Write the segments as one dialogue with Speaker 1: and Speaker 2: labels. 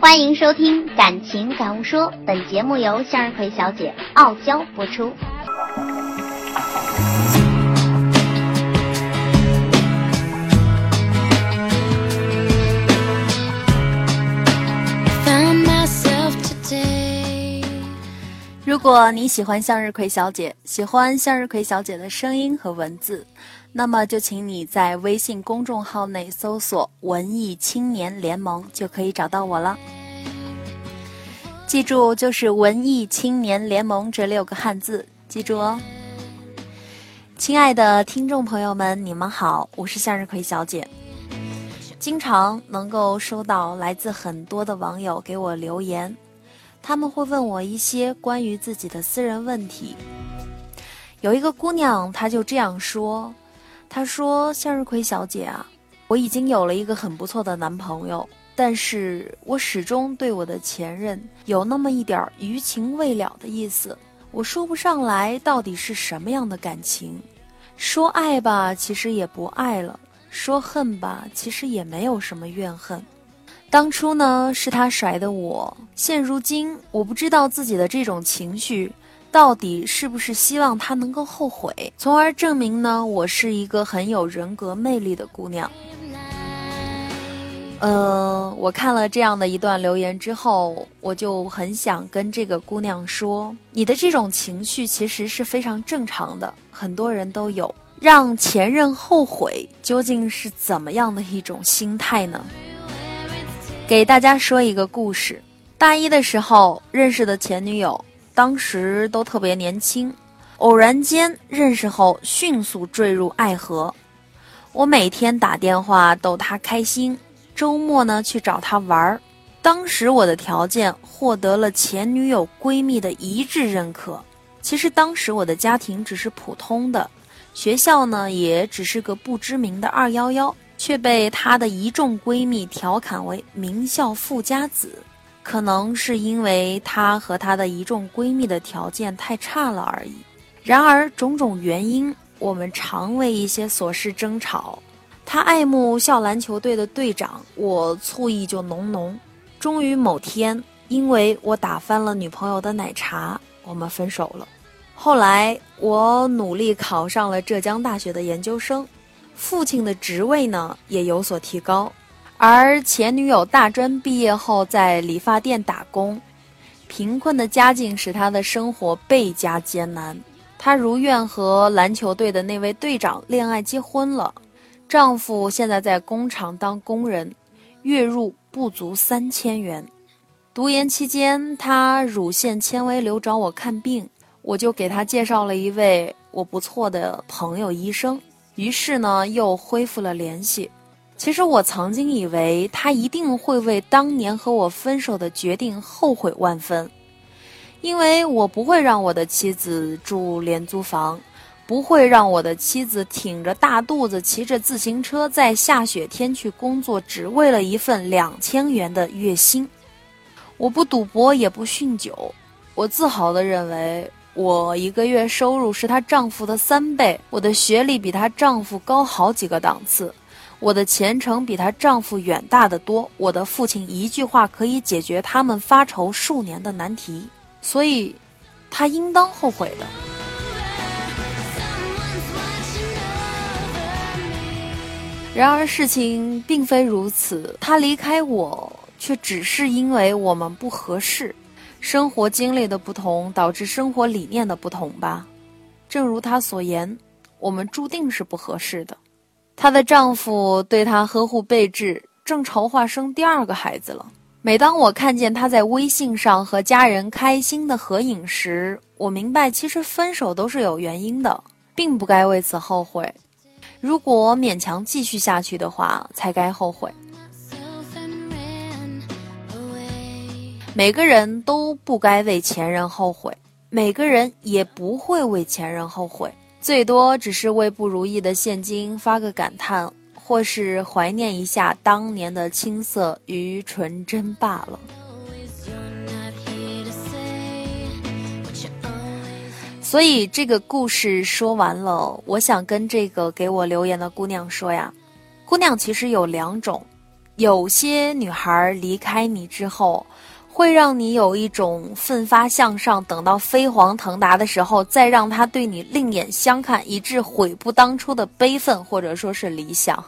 Speaker 1: 欢迎收听《感情感悟说》，本节目由向日葵小姐傲娇播出。
Speaker 2: 如果你喜欢向日葵小姐，喜欢向日葵小姐的声音和文字，那么就请你在微信公众号内搜索“文艺青年联盟”就可以找到我了。记住，就是“文艺青年联盟”这六个汉字，记住哦。亲爱的听众朋友们，你们好，我是向日葵小姐。经常能够收到来自很多的网友给我留言。他们会问我一些关于自己的私人问题。有一个姑娘，她就这样说：“她说，向日葵小姐啊，我已经有了一个很不错的男朋友，但是我始终对我的前任有那么一点余情未了的意思。我说不上来到底是什么样的感情。说爱吧，其实也不爱了；说恨吧，其实也没有什么怨恨。”当初呢是他甩的我，现如今我不知道自己的这种情绪到底是不是希望他能够后悔，从而证明呢我是一个很有人格魅力的姑娘。呃，我看了这样的一段留言之后，我就很想跟这个姑娘说，你的这种情绪其实是非常正常的，很多人都有。让前任后悔究竟是怎么样的一种心态呢？给大家说一个故事。大一的时候认识的前女友，当时都特别年轻，偶然间认识后迅速坠入爱河。我每天打电话逗她开心，周末呢去找她玩儿。当时我的条件获得了前女友闺蜜的一致认可。其实当时我的家庭只是普通的，学校呢也只是个不知名的二幺幺。却被她的一众闺蜜调侃为名校富家子，可能是因为她和她的一众闺蜜的条件太差了而已。然而种种原因，我们常为一些琐事争吵。她爱慕校篮球队的队长，我醋意就浓浓。终于某天，因为我打翻了女朋友的奶茶，我们分手了。后来我努力考上了浙江大学的研究生。父亲的职位呢也有所提高，而前女友大专毕业后在理发店打工，贫困的家境使她的生活倍加艰难。她如愿和篮球队的那位队长恋爱结婚了，丈夫现在在工厂当工人，月入不足三千元。读研期间，她乳腺纤维瘤找我看病，我就给她介绍了一位我不错的朋友医生。于是呢，又恢复了联系。其实我曾经以为他一定会为当年和我分手的决定后悔万分，因为我不会让我的妻子住廉租房，不会让我的妻子挺着大肚子骑着自行车在下雪天去工作，只为了一份两千元的月薪。我不赌博，也不酗酒，我自豪地认为。我一个月收入是她丈夫的三倍，我的学历比她丈夫高好几个档次，我的前程比她丈夫远大的多。我的父亲一句话可以解决他们发愁数年的难题，所以，她应当后悔的。然而事情并非如此，她离开我却只是因为我们不合适。生活经历的不同，导致生活理念的不同吧。正如她所言，我们注定是不合适的。她的丈夫对她呵护备至，正筹划生第二个孩子了。每当我看见她在微信上和家人开心的合影时，我明白，其实分手都是有原因的，并不该为此后悔。如果勉强继续下去的话，才该后悔。每个人都不该为前任后悔，每个人也不会为前任后悔，最多只是为不如意的现今发个感叹，或是怀念一下当年的青涩与纯真罢了。所以这个故事说完了，我想跟这个给我留言的姑娘说呀，姑娘其实有两种。有些女孩离开你之后，会让你有一种奋发向上，等到飞黄腾达的时候，再让他对你另眼相看，以致悔不当初的悲愤，或者说是理想。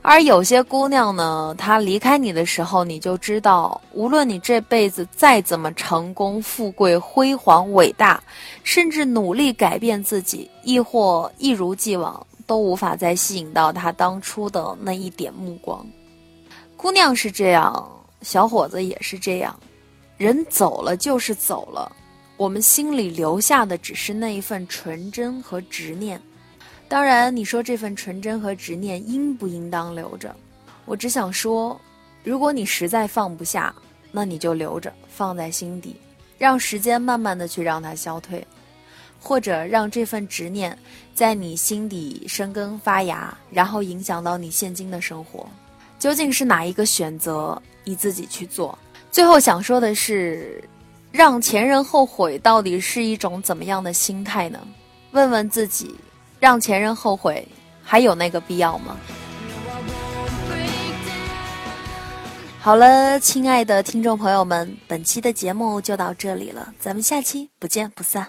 Speaker 2: 而有些姑娘呢，她离开你的时候，你就知道，无论你这辈子再怎么成功、富贵、辉煌、伟大，甚至努力改变自己，亦或一如既往，都无法再吸引到她当初的那一点目光。姑娘是这样，小伙子也是这样，人走了就是走了，我们心里留下的只是那一份纯真和执念。当然，你说这份纯真和执念应不应当留着？我只想说，如果你实在放不下，那你就留着，放在心底，让时间慢慢的去让它消退，或者让这份执念在你心底生根发芽，然后影响到你现今的生活。究竟是哪一个选择，你自己去做。最后想说的是，让前任后悔到底是一种怎么样的心态呢？问问自己。让前任后悔，还有那个必要吗？好了，亲爱的听众朋友们，本期的节目就到这里了，咱们下期不见不散。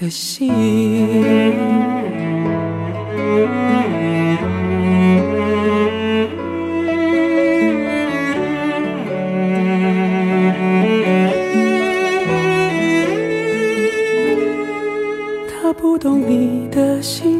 Speaker 3: 的心。他不懂你的心，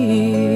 Speaker 3: 你。